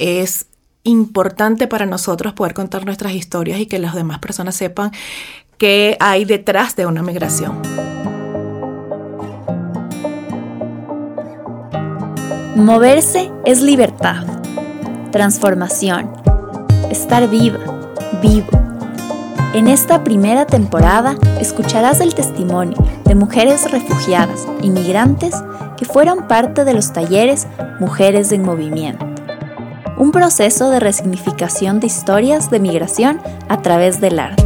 es importante para nosotros poder contar nuestras historias y que las demás personas sepan qué hay detrás de una migración. Moverse es libertad, transformación, estar viva, vivo. En esta primera temporada escucharás el testimonio de mujeres refugiadas, inmigrantes, que fueron parte de los talleres Mujeres en Movimiento un proceso de resignificación de historias de migración a través del arte.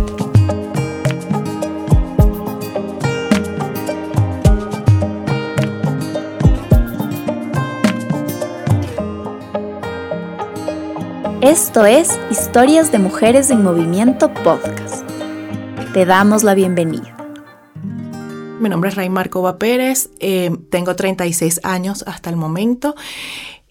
Esto es Historias de Mujeres en Movimiento Podcast. Te damos la bienvenida. Mi nombre es Raymar Cova Pérez, eh, tengo 36 años hasta el momento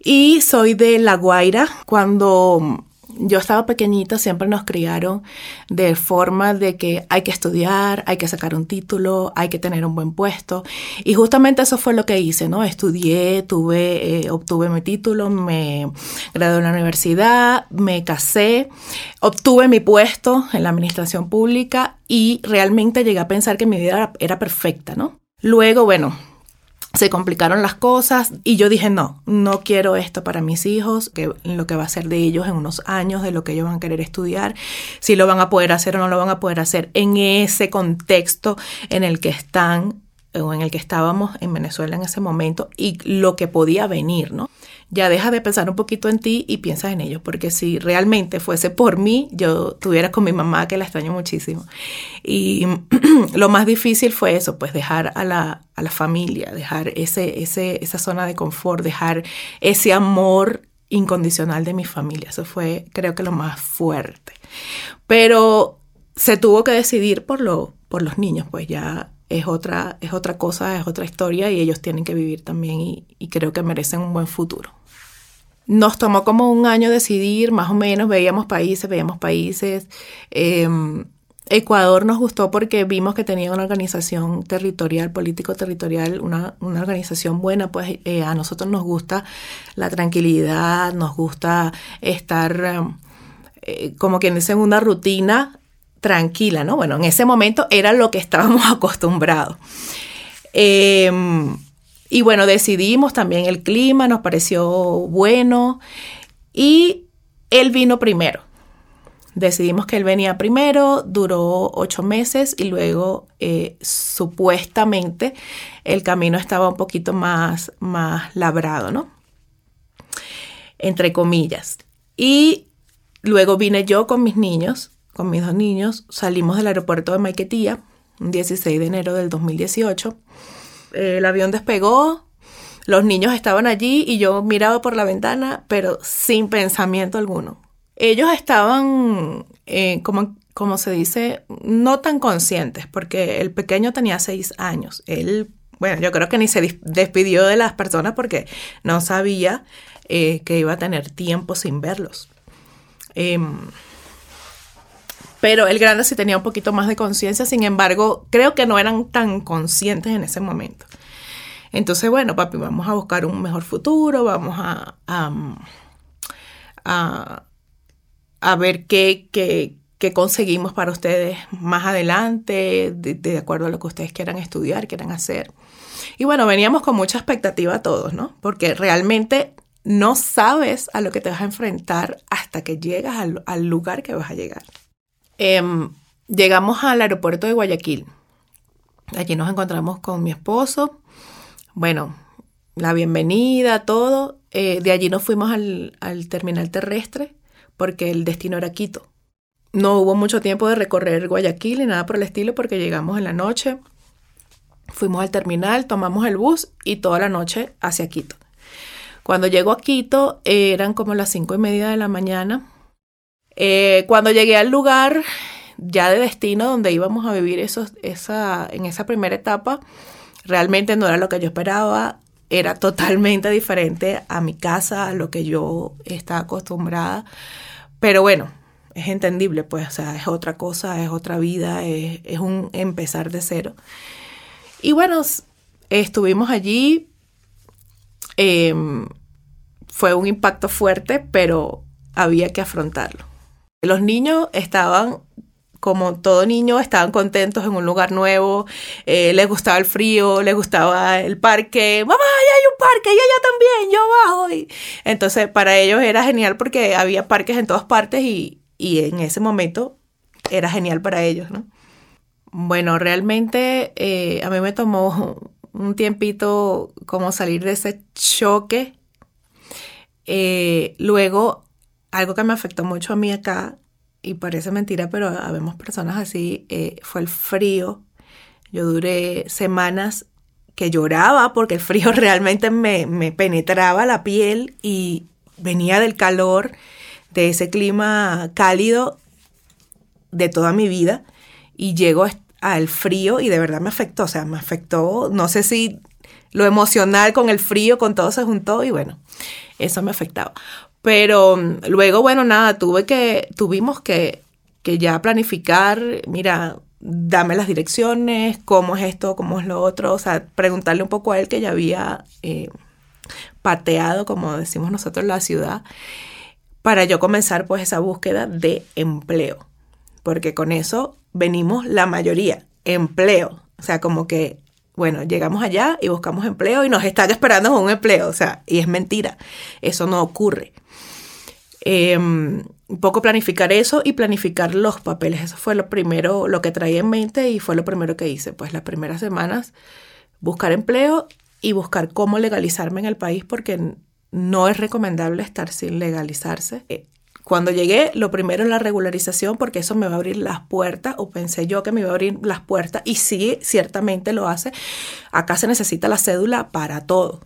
y soy de La Guaira. Cuando yo estaba pequeñita siempre nos criaron de forma de que hay que estudiar, hay que sacar un título, hay que tener un buen puesto. Y justamente eso fue lo que hice, ¿no? Estudié, tuve, eh, obtuve mi título, me gradué en la universidad, me casé, obtuve mi puesto en la administración pública y realmente llegué a pensar que mi vida era, era perfecta, ¿no? Luego, bueno, se complicaron las cosas y yo dije, no, no quiero esto para mis hijos, que lo que va a ser de ellos en unos años, de lo que ellos van a querer estudiar, si lo van a poder hacer o no lo van a poder hacer en ese contexto en el que están en el que estábamos en Venezuela en ese momento y lo que podía venir, ¿no? ya dejas de pensar un poquito en ti y piensas en ellos, porque si realmente fuese por mí, yo estuviera con mi mamá, que la extraño muchísimo. Y lo más difícil fue eso, pues dejar a la, a la familia, dejar ese, ese, esa zona de confort, dejar ese amor incondicional de mi familia. Eso fue, creo que, lo más fuerte. Pero se tuvo que decidir por, lo, por los niños, pues ya es otra, es otra cosa, es otra historia y ellos tienen que vivir también y, creo que merecen un buen futuro. Nos tomó como un año decidir, más o menos, veíamos países, veíamos países. Em, Ecuador nos gustó porque vimos que tenía una organización territorial, político-territorial, una, organización buena, pues eh, a nosotros nos gusta la tranquilidad, nos gusta estar, em, eh, como dice, en una rutina tranquila, ¿no? Bueno, en ese momento era lo que estábamos acostumbrados. Em, y bueno, decidimos también el clima, nos pareció bueno y él vino primero. Decidimos que él venía primero, duró ocho meses y luego eh, supuestamente el camino estaba un poquito más, más labrado, ¿no? Entre comillas. Y luego vine yo con mis niños, con mis dos niños, salimos del aeropuerto de Maiquetía, un 16 de enero del 2018 el avión despegó, los niños estaban allí y yo miraba por la ventana, pero sin pensamiento alguno. Ellos estaban, eh, como, como se dice, no tan conscientes, porque el pequeño tenía seis años. Él, bueno, yo creo que ni se despidió de las personas porque no sabía eh, que iba a tener tiempo sin verlos. Em, pero el grande sí tenía un poquito más de conciencia, sin embargo, creo que no eran tan conscientes en ese momento. Entonces, bueno, papi, vamos a buscar un mejor futuro, vamos a, a, a, ver qué, qué, qué, conseguimos para ustedes más adelante, de, de, acuerdo a lo que ustedes quieran estudiar, quieran hacer. Y bueno, veníamos con mucha expectativa todos, ¿no? Porque realmente no sabes a lo que te vas a enfrentar hasta que llegas al, al lugar que vas a llegar. Em, llegamos al aeropuerto de Guayaquil. Allí nos encontramos con mi esposo. Bueno, la bienvenida, todo. Eh, de allí nos fuimos al, al terminal terrestre porque el destino era Quito. No hubo mucho tiempo de recorrer Guayaquil ni nada por el estilo porque llegamos en la noche. Fuimos al terminal, tomamos el bus y toda la noche hacia Quito. Cuando llego a Quito eran como las cinco y media de la mañana eh, cuando llegué al lugar ya de destino donde íbamos a vivir esos, esa, en esa primera etapa, realmente no era lo que yo esperaba, era totalmente diferente a mi casa, a lo que yo estaba acostumbrada, pero bueno, es entendible, pues, o sea, es otra cosa, es otra vida, es, es un empezar de cero. Y bueno, estuvimos allí. Eh, fue un impacto fuerte, pero había que afrontarlo. Los niños estaban como todo niño, estaban contentos en un lugar nuevo, eh, les gustaba el frío, les gustaba el parque, mamá, ya hay un parque, y allá también, yo bajo. Y entonces para ellos era genial porque había parques en todas partes y, y en ese momento era genial para ellos, ¿no? Bueno, realmente eh, a mí me tomó un tiempito como salir de ese choque. Eh, luego, algo que me afectó mucho a mí acá y parece mentira, pero habemos personas así, eh, fue el frío. Yo duré semanas que lloraba porque el frío realmente me, me, penetraba la piel y venía del calor, de ese clima cálido de toda mi vida y llego al frío y de verdad me afectó, o sea, me afectó, no sé si lo emocional con el frío, con todo se juntó y bueno, eso me afectaba. Pero mm, luego, bueno, nada, tuve que, tuvimos que, que ya planificar, mira, dame las direcciones, cómo es esto, cómo es lo otro, o sea, preguntarle un poco a él que ya había eh, pateado, como decimos nosotros, la ciudad, para yo comenzar pues esa búsqueda de empleo, porque con eso venimos la mayoría, empleo, o sea, como que bueno, llegamos allá y buscamos empleo y nos están esperando un empleo, o sea, y es mentira, eso no ocurre. Em, un poco planificar eso y planificar los papeles, eso fue lo primero, lo que traía en mente y fue lo primero que hice, pues las primeras semanas buscar empleo y buscar cómo legalizarme en el país porque no es recomendable estar sin legalizarse. Cuando llegué, lo primero es la regularización, porque eso me va a abrir las puertas, o pensé yo que me iba a abrir las puertas, y sí, ciertamente lo hace. Acá se necesita la cédula para todo.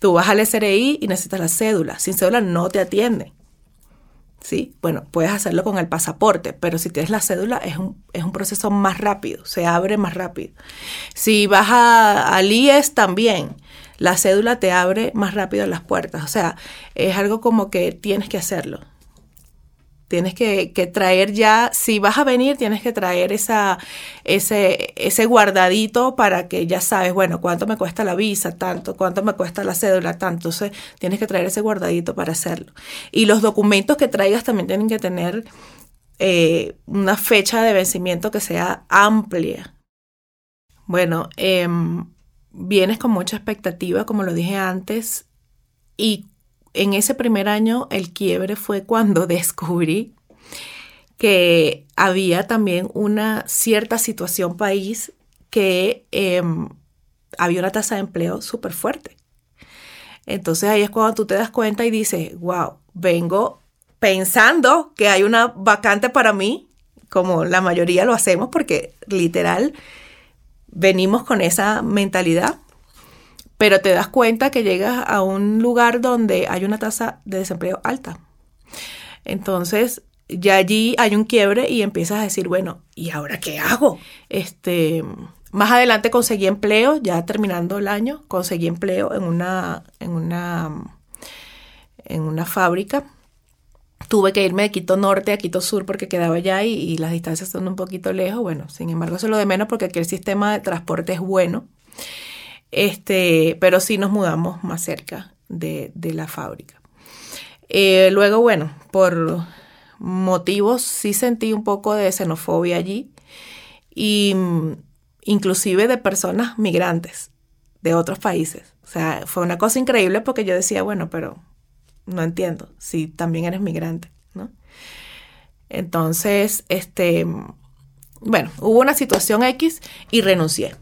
Tú vas al SRI y necesitas la cédula. Sin cédula no te atienden. ¿Sí? Bueno, puedes hacerlo con el pasaporte, pero si tienes la cédula es un, es un proceso más rápido, se abre más rápido. Si vas al IES también, la cédula te abre más rápido las puertas. O sea, es algo como que tienes que hacerlo. Tienes que, traer ya, si vas a venir, tienes que traer esa, ese, ese guardadito para que ya sabes, bueno, cuánto me cuesta la visa, tanto, cuánto me cuesta la cédula, tanto. Entonces, tienes que traer ese guardadito para hacerlo. Y los documentos que traigas también tienen que tener eh, una fecha de vencimiento que sea amplia. Bueno, em, vienes con mucha expectativa, como lo dije antes, y en ese primer año el quiebre fue cuando descubrí que había también una cierta situación país que em, había una tasa de empleo súper fuerte. Entonces ahí es cuando tú te das cuenta y dices, wow, vengo pensando que hay una vacante para mí, como la mayoría lo hacemos, porque literal venimos con esa mentalidad pero te das cuenta que llegas a un lugar donde hay una tasa de desempleo alta. Entonces, ya allí hay un quiebre y empiezas a decir, bueno, ¿y ahora qué hago? Este, más adelante conseguí empleo, ya terminando el año, conseguí empleo en una, en una, en una fábrica. Tuve que irme de Quito Norte a Quito Sur porque quedaba allá y, y las distancias son un poquito lejos. Bueno, sin embargo, eso es lo de menos porque aquí el sistema de transporte es bueno. Este, pero sí nos mudamos más cerca de, la fábrica. Eh, luego, bueno, por motivos sí sentí un poco de xenofobia allí y mm, inclusive de personas migrantes de otros países. O sea, fue una cosa increíble porque yo decía, bueno, pero no entiendo si también eres migrante, ¿no? Entonces, este, bueno, hubo una situación X y renuncié.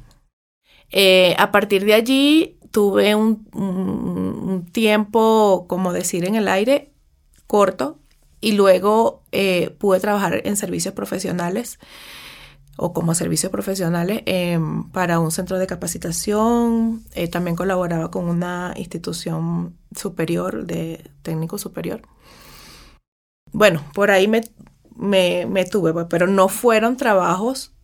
Eh, a partir de allí tuve un, tiempo, como decir, en el aire corto y luego eh, pude trabajar en servicios profesionales o como servicios profesionales em, para un centro de capacitación. Eh, también colaboraba con una institución superior, de técnico superior. Bueno, por ahí me, tuve, pues, pero no fueron trabajos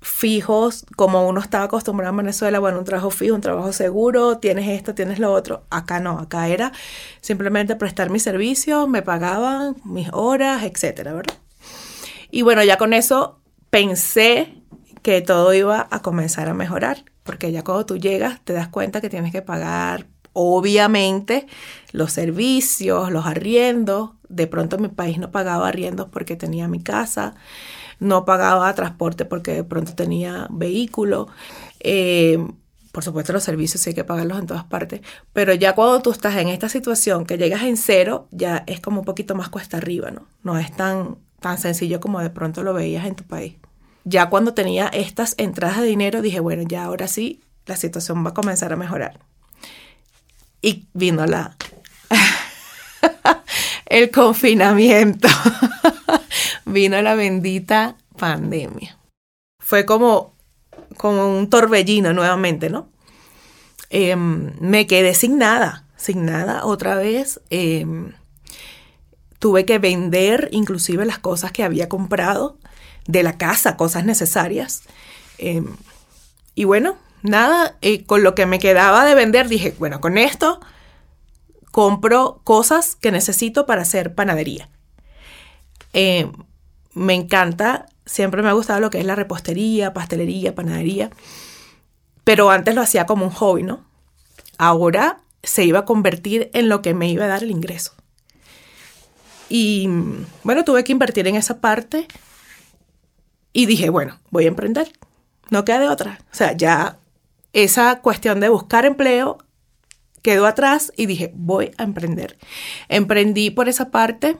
fijos como uno estaba acostumbrado en Venezuela, bueno, un trabajo fijo, un trabajo seguro, tienes esto, tienes lo otro. Acá no, acá era simplemente prestar mi servicio, me pagaban mis horas, etcétera, ¿verdad? Y bueno, ya con eso pensé que todo iba a comenzar a mejorar, porque ya cuando tú llegas te das cuenta que tienes que pagar Obviamente, los servicios, los arriendos, de pronto mi país no pagaba arriendos porque tenía mi casa, no pagaba transporte porque de pronto tenía vehículo. Eh, por supuesto, los servicios hay que pagarlos en todas partes, pero ya cuando tú estás en esta situación que llegas en cero, ya es como un poquito más cuesta arriba, ¿no? No es tan, tan sencillo como de pronto lo veías en tu país. Ya cuando tenía estas entradas de dinero, dije, bueno, ya ahora sí, la situación va a comenzar a mejorar. Y vino la... el confinamiento. vino la bendita pandemia. Fue como como un torbellino nuevamente, ¿no? Em, me quedé sin nada, sin nada otra vez. Em, tuve que vender inclusive las cosas que había comprado de la casa, cosas necesarias. Em, y bueno, nada, eh, con lo que me quedaba de vender dije, bueno, con esto compro cosas que necesito para hacer panadería. Me encanta Siempre me ha gustado lo que es la repostería, pastelería, panadería. Pero antes lo hacía como un hobby, ¿no? Ahora se iba a convertir en lo que me iba a dar el ingreso. Y bueno, tuve que invertir en esa parte y dije, bueno, voy a emprender. No queda de otra. O sea, ya esa cuestión de buscar empleo quedó atrás y dije, voy a emprender. Emprendí por esa parte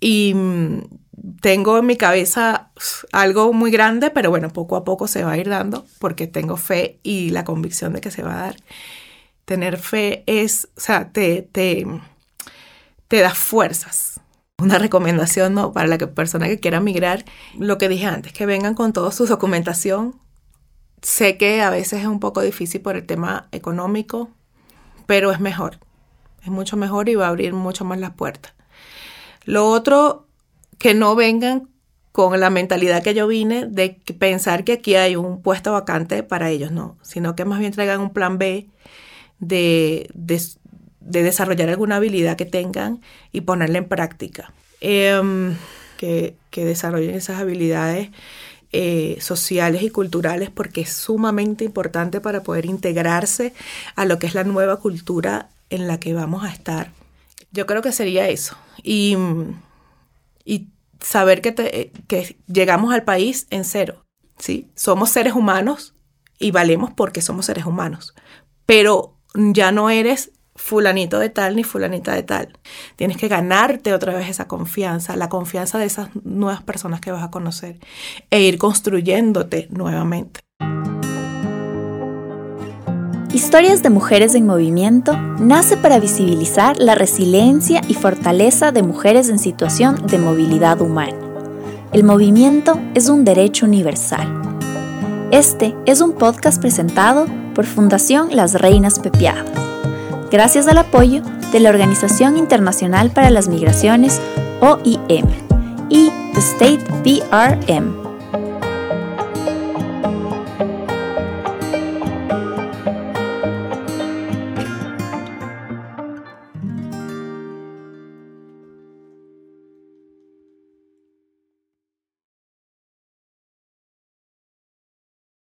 y tengo en mi cabeza algo muy grande, pero bueno, poco a poco se va a ir dando porque tengo fe y la convicción de que se va a dar. Tener fe es, o sea, te, te, te da fuerzas. Una recomendación ¿no? para la persona que quiera migrar, lo que dije antes, que vengan con toda su documentación. Sé que a veces es un poco difícil por el tema económico, pero es mejor. Es mucho mejor y va a abrir mucho más las puertas. Lo otro que no vengan con la mentalidad que yo vine de pensar que aquí hay un puesto vacante para ellos, no, sino que más bien traigan un plan B de, desarrollar alguna habilidad que tengan y ponerla en práctica. Em, que, desarrollen esas habilidades eh, sociales y culturales porque es sumamente importante para poder integrarse a lo que es la nueva cultura en la que vamos a estar. Yo creo que sería eso. Y y saber que, que llegamos al país en cero. ¿sí? Somos seres humanos y valemos porque somos seres humanos, pero ya no eres fulanito de tal ni fulanita de tal. Tienes que ganarte otra vez esa confianza, la confianza de esas nuevas personas que vas a conocer e ir construyéndote nuevamente. Historias de Mujeres en Movimiento nace para visibilizar la resiliencia y fortaleza de mujeres en situación de movilidad humana. El movimiento es un derecho universal. Este es un podcast presentado por Fundación Las Reinas Pepiadas, gracias al apoyo de la Organización Internacional para las Migraciones, OIM, y The State PRM.